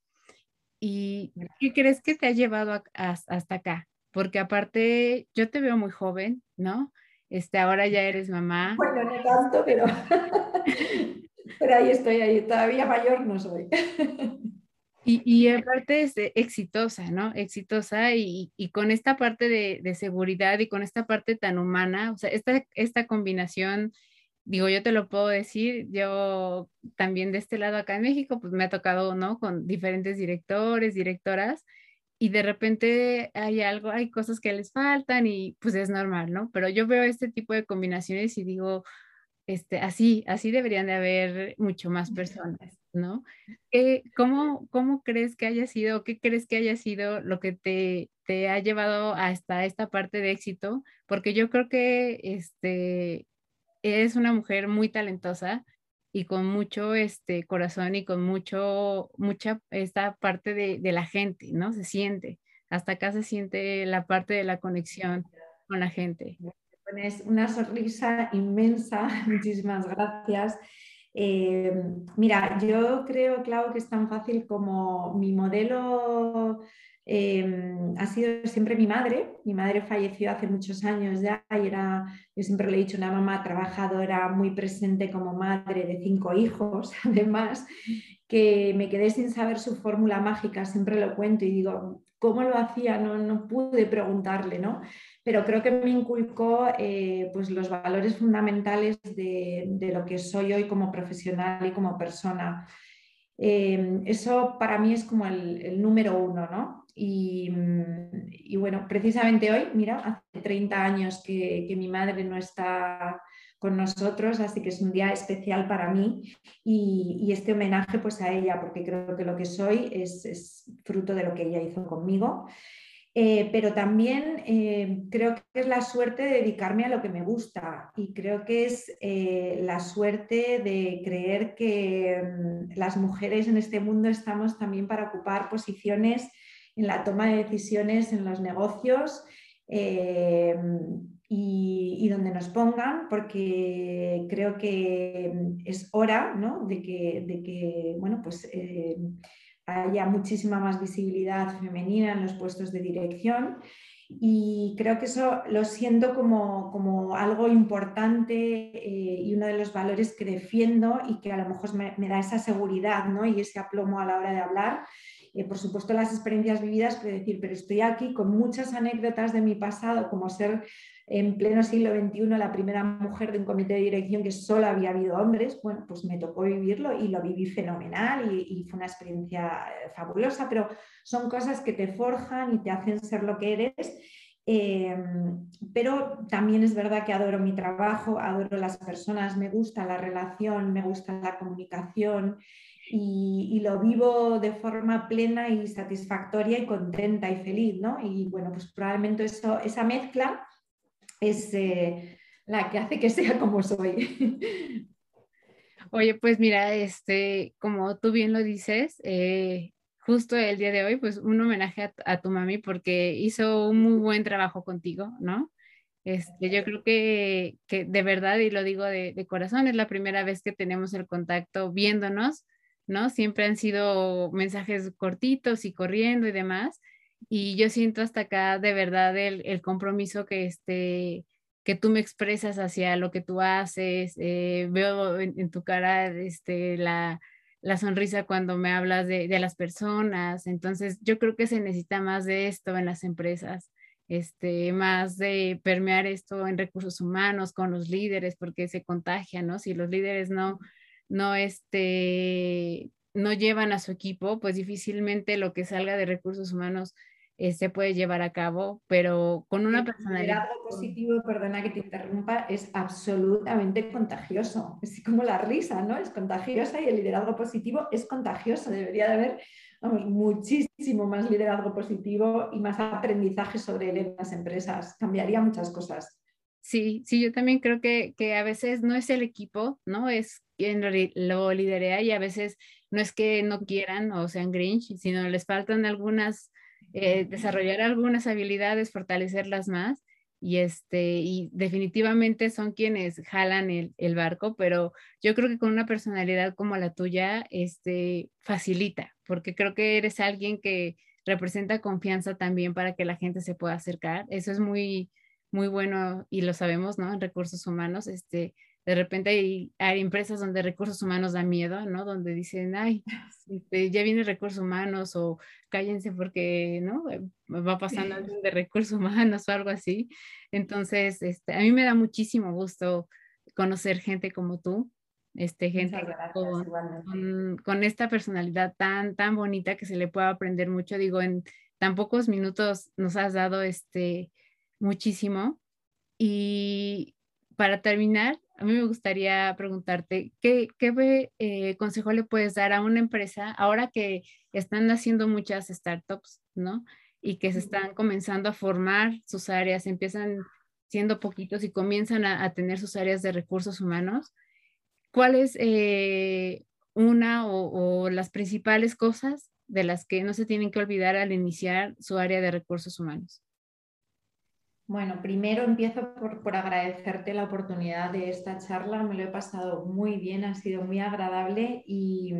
¿y qué crees que te ha llevado hasta acá? porque aparte yo te veo muy joven, ¿no? Este, ahora ya eres mamá. Bueno, no tanto, pero, pero ahí estoy, ahí todavía mayor no soy. Y, y aparte es exitosa, ¿no? Exitosa y, y con esta parte de, de, seguridad y con esta parte tan humana, o sea, esta, esta combinación, digo, yo te lo puedo decir, yo también de este lado acá en México, pues me ha tocado, ¿no? Con diferentes directores, directoras, y de repente hay algo, hay cosas que les faltan y pues es normal, ¿no? Pero yo veo este tipo de combinaciones y digo, este, así, así deberían de haber mucho más personas, ¿no? cómo, ¿Cómo crees que haya sido, qué crees que haya sido lo que te, te ha llevado hasta esta parte de éxito? Porque yo creo que este, eres una mujer muy talentosa y con mucho este corazón y con mucho, mucha esta parte de, de, la gente, ¿no? Se siente, hasta acá se siente la parte de la conexión con la gente. Pones una sonrisa inmensa, muchísimas gracias. Eh, mira, yo creo, Clau, que es tan fácil como mi modelo Em, ha sido siempre mi madre. Mi madre falleció hace muchos años ya y era, yo siempre le he dicho, una mamá trabajadora, muy presente como madre de cinco hijos, además, que me quedé sin saber su fórmula mágica, siempre lo cuento y digo, ¿cómo lo hacía? No, no pude preguntarle, ¿no? Pero creo que me inculcó eh, pues los valores fundamentales de, lo que soy hoy como profesional y como persona. Em, eso para mí es como el número uno, ¿no? Mm, y, bueno, precisamente hoy, mira, hace 30 años que, mi madre no está con nosotros, así que es un día especial para mí y, este homenaje pues a ella, porque creo que lo que soy es, fruto de lo que ella hizo conmigo. Eh, pero también eh, creo que es la suerte de dedicarme a lo que me gusta y creo que es eh, la suerte de creer que mm, las mujeres en este mundo estamos también para ocupar posiciones en la toma de decisiones en los negocios eh, y, donde nos pongan, porque creo que es hora de, que, bueno, pues, eh, haya muchísima más visibilidad femenina en los puestos de dirección. Y creo que eso lo siento como, algo importante eh, y uno de los valores que defiendo y que a lo mejor me, me da esa seguridad ¿no? y ese aplomo a la hora de hablar eh, por supuesto las experiencias vividas, pero decir, pero estoy aquí con muchas anécdotas de mi pasado, como ser en pleno siglo XXI la primera mujer de un comité de dirección que solo había habido hombres, bueno, pues me tocó vivirlo y lo viví fenomenal y, fue una experiencia eh, fabulosa, pero son cosas que te forjan y te hacen ser lo que eres. Em, pero también es verdad que adoro mi trabajo, adoro las personas, me gusta la relación, me gusta la comunicación y, lo vivo de forma plena y satisfactoria y contenta y feliz, ¿no? Y bueno, pues probablemente eso, esa mezcla es eh, la que hace que sea como soy. Oye, pues mira, este, como tú bien lo dices, eh, justo el día de hoy, pues un homenaje a, tu mami porque hizo un muy buen trabajo contigo, ¿no? Este, yo creo que, que de verdad, y lo digo de, de, corazón, es la primera vez que tenemos el contacto viéndonos, ¿no? Siempre han sido mensajes cortitos y corriendo y demás, y yo siento hasta acá de verdad el, compromiso que, este, que tú me expresas hacia lo que tú haces. Eh, veo en, tu cara este, la, sonrisa cuando me hablas de, las personas. Entonces, yo creo que se necesita más de esto en las empresas. Este, más de permear esto en recursos humanos con los líderes porque se contagia, ¿no? Si los líderes no, no, este, no llevan a su equipo, pues difícilmente lo que salga de recursos humanos eh, se puede llevar a cabo, pero con una personalidad. El positivo, perdona que te interrumpa, es absolutamente contagioso. Es como la risa, ¿no? Es contagiosa y el liderazgo positivo es contagioso. Debería de haber vamos, muchísimo más liderazgo positivo y más aprendizaje sobre él en las empresas. Cambiaría muchas cosas. Sí, sí, yo también creo que, que a veces no es el equipo, ¿no? Es quien lo liderea y a veces no es que no quieran o sean grinch, sino les faltan algunas eh, desarrollar algunas habilidades, fortalecerlas más y este y definitivamente son quienes jalan el, el, barco, pero yo creo que con una personalidad como la tuya, este facilita, porque creo que eres alguien que representa confianza también para que la gente se pueda acercar. Eso es muy muy bueno y lo sabemos, ¿no? En recursos humanos, este de repente hay, hay, empresas donde recursos humanos da miedo, ¿no? Donde dicen, ay, este, ya viene recursos humanos o cállense porque, ¿no? Eh, va pasando alguien de recursos humanos o algo así. Entonces, este, a mí me da muchísimo gusto conocer gente como tú, este, gente con, con, esta personalidad tan, tan bonita que se le puede aprender mucho. Digo, en tan pocos minutos nos has dado este, muchísimo. Y para terminar, a mí me gustaría preguntarte, ¿qué, eh, consejo le puedes dar a una empresa ahora que están haciendo muchas startups, ¿no? Y que se están comenzando a formar sus áreas, empiezan siendo poquitos y comienzan a, tener sus áreas de recursos humanos. ¿Cuál es eh, una o, o las principales cosas de las que no se tienen que olvidar al iniciar su área de recursos humanos? Bueno, primero empiezo por, agradecerte la oportunidad de esta charla, me lo he pasado muy bien, ha sido muy agradable y,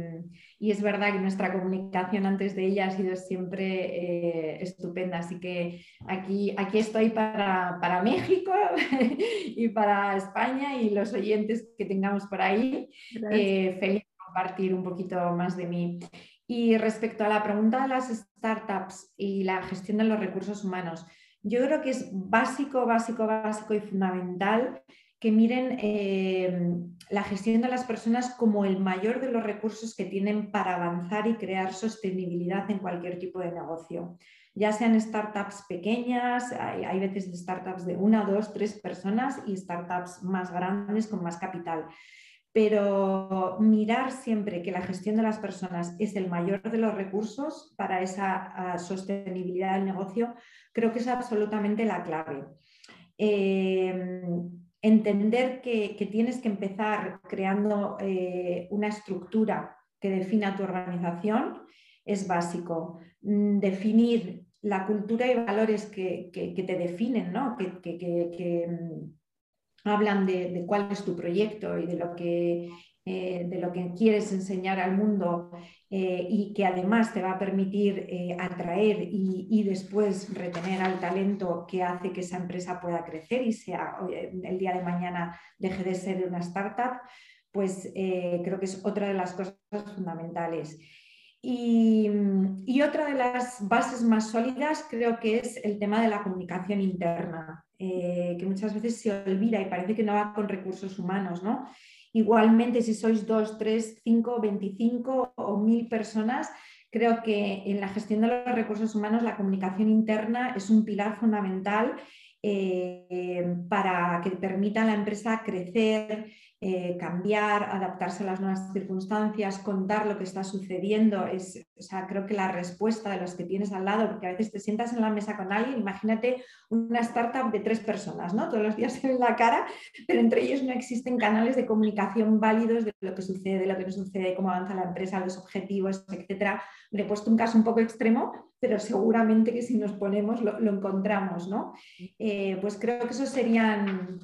es verdad que nuestra comunicación antes de ella ha sido siempre eh, estupenda, así que aquí, aquí estoy para, México y para España y los oyentes que tengamos por ahí. Eh, feliz de compartir un poquito más de mí. Y respecto a la pregunta de las startups y la gestión de los recursos humanos, yo creo que es básico, básico, básico y fundamental que miren eh, la gestión de las personas como el mayor de los recursos que tienen para avanzar y crear sostenibilidad en cualquier tipo de negocio. Ya sean startups pequeñas, hay, hay veces startups de una, dos, tres personas y startups más grandes con más capital pero mirar siempre que la gestión de las personas es el mayor de los recursos para esa ah, sostenibilidad del negocio, creo que es absolutamente la clave. Em, entender que, tienes que empezar creando eh, una estructura que defina tu organización es básico. Mm, definir la cultura y valores que, te definen, ¿no? mm, hablan de, cuál es tu proyecto y de lo que, eh, de lo que quieres enseñar al mundo eh, y que además te va a permitir eh, atraer y, después retener al talento que hace que esa empresa pueda crecer y sea el día de mañana deje de ser una startup, pues creo que es otra de las cosas fundamentales. Y, otra de las bases más sólidas creo que es el tema de la comunicación interna, eh, que muchas veces se olvida y parece que no va con recursos humanos, ¿no? Igualmente, si sois dos, tres, cinco, veinticinco o mil personas, creo que en la gestión de los recursos humanos la comunicación interna es un pilar fundamental eh, para que permita a la empresa crecer, eh, cambiar, adaptarse a las nuevas circunstancias, contar lo que está sucediendo. Es, o sea, creo que la respuesta de los que tienes al lado, porque a veces te sientas en la mesa con alguien, imagínate una startup de tres personas, ¿no? Todos los días se ven la cara, pero entre ellos no existen canales de comunicación válidos de lo que sucede, de lo que no sucede, cómo avanza la empresa, los objetivos, etcétera. Le he puesto un caso un poco extremo, pero seguramente que si nos ponemos lo, encontramos, ¿no? Eh, pues creo que eso serían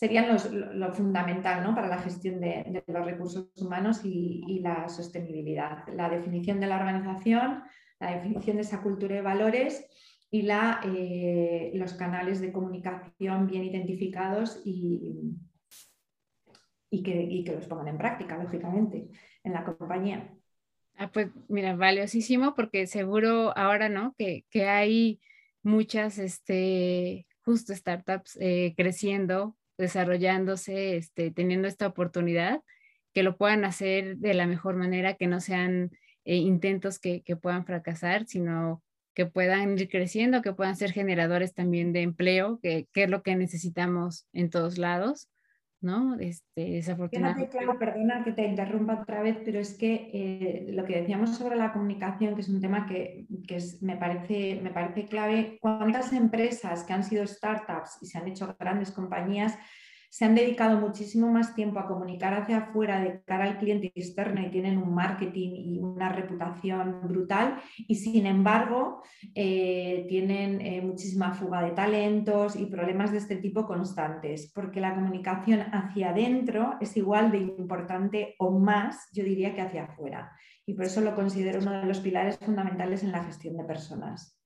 serían lo fundamental ¿no? para la gestión de, los recursos humanos y, la sostenibilidad. La definición de la organización, la definición de esa cultura de valores y la, eh, los canales de comunicación bien identificados y, y, que, que los pongan en práctica, lógicamente, en la compañía. Ah, pues mira, valiosísimo porque seguro ahora, ¿no? Que, que hay muchas, este, justo startups eh, creciendo desarrollándose, este, teniendo esta oportunidad, que lo puedan hacer de la mejor manera, que no sean eh, intentos que, puedan fracasar, sino que puedan ir creciendo, que puedan ser generadores también de empleo, que, es lo que necesitamos en todos lados, ¿no? Este, desafortunadamente. Claro, perdona que te interrumpa otra vez, pero es que eh, lo que decíamos sobre la comunicación, que es un tema que, me, parece, me parece clave, ¿cuántas empresas que han sido startups y se han hecho grandes compañías se han dedicado muchísimo más tiempo a comunicar hacia afuera de cara al cliente externo y tienen un marketing y una reputación brutal y sin embargo eh, tienen eh, muchísima fuga de talentos y problemas de este tipo constantes, porque la comunicación hacia adentro es igual de importante o más, yo diría, que hacia afuera. Y por eso lo considero uno de los pilares fundamentales en la gestión de personas.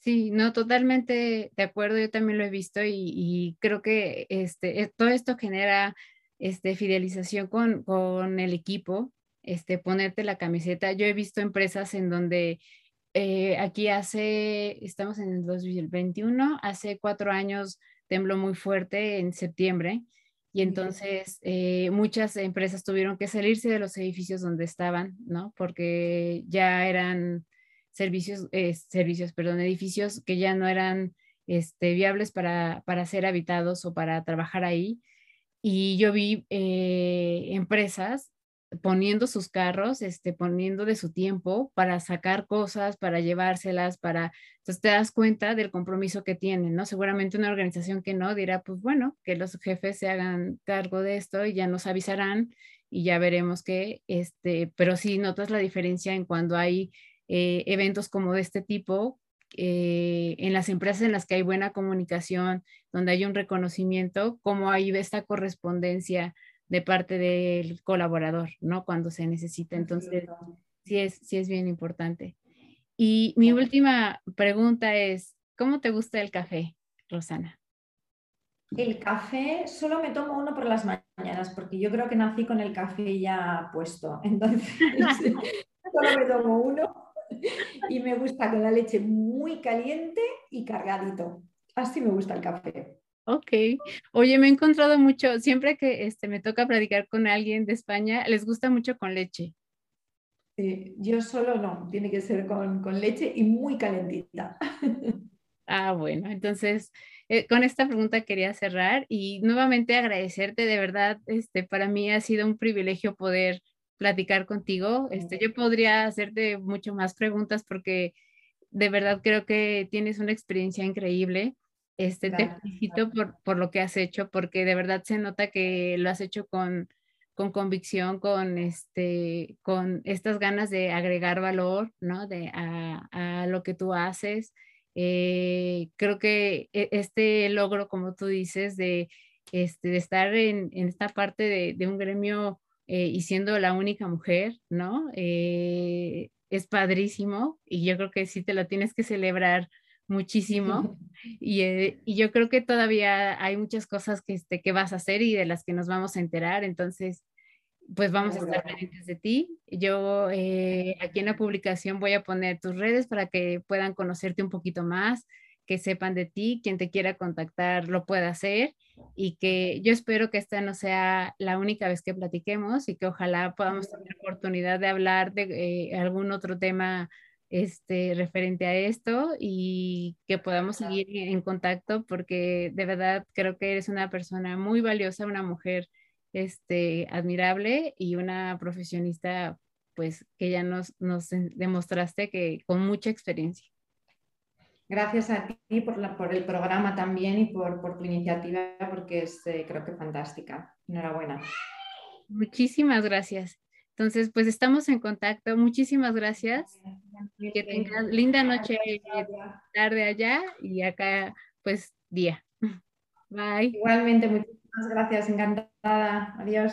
Sí, no, totalmente de acuerdo, yo también lo he visto y, creo que este, eh, todo esto genera este, fidelización con, el equipo, este, ponerte la camiseta. Yo he visto empresas en donde eh, aquí hace, estamos en el 2021, hace cuatro años tembló muy fuerte en septiembre y entonces eh, muchas empresas tuvieron que salirse de los edificios donde estaban, ¿no? Porque ya eran servicios, eh, servicios, perdón, edificios que ya no eran este, viables para, para ser habitados o para trabajar ahí. Y yo vi eh, empresas poniendo sus carros, este, poniendo de su tiempo para sacar cosas, para llevárselas, para... Entonces te das cuenta del compromiso que tienen, ¿no? Seguramente una organización que no dirá, pues bueno, que los jefes se hagan cargo de esto y ya nos avisarán y ya veremos que, este, pero sí notas la diferencia en cuando hay eh, eventos como de este tipo, eh, en las empresas en las que hay buena comunicación, donde hay un reconocimiento, cómo hay esta correspondencia de parte del colaborador, ¿no? Cuando se necesita. Entonces, sí es, sí es bien importante. Y mi última pregunta es, ¿cómo te gusta el café, Rosana? El café solo me tomo uno por las mañanas, porque yo creo que nací con el café ya puesto. Entonces, solo me tomo uno y me gusta con la leche muy caliente y cargadito. Así me gusta el café. Ok. Oye, me he encontrado mucho, siempre que este, me toca platicar con alguien de España, les gusta mucho con leche. Sí, yo solo no, tiene que ser con, leche y muy calentita. Ah, bueno, entonces eh, con esta pregunta quería cerrar y nuevamente agradecerte, de verdad, este, para mí ha sido un privilegio poder platicar contigo. Este, yo podría hacerte mucho más preguntas porque de verdad creo que tienes una experiencia increíble. Este, te felicito por, por, lo que has hecho, porque de verdad se nota que lo has hecho con, con convicción, con, este, con estas ganas de agregar valor ¿no? de, a, a lo que tú haces. Eh, creo que e, este logro, como tú dices, de, este, de estar en, en esta parte de, de un gremio eh, y siendo la única mujer, ¿no? Eh, es padrísimo y yo creo que sí te lo tienes que celebrar muchísimo y, eh, y, yo creo que todavía hay muchas cosas que, este, que vas a hacer y de las que nos vamos a enterar, entonces pues vamos a estar pendientes de ti. Yo eh, aquí en la publicación voy a poner tus redes para que puedan conocerte un poquito más, que sepan de ti, quien te quiera contactar lo pueda hacer y que yo espero que esta no sea la única vez que platiquemos y que ojalá podamos tener oportunidad de hablar de eh, algún otro tema este, referente a esto y que podamos seguir en contacto porque de verdad creo que eres una persona muy valiosa, una mujer este, admirable y una profesionista pues que ya nos, nos demostraste que con mucha experiencia. Gracias a ti por, la, por el programa también y por, por tu iniciativa porque es eh, creo que fantástica. Enhorabuena. Muchísimas gracias. Entonces, pues estamos en contacto. Muchísimas gracias. Que tengas linda noche, tarde allá y acá, pues, día. Bye. Igualmente, muchísimas gracias. Encantada. Adiós.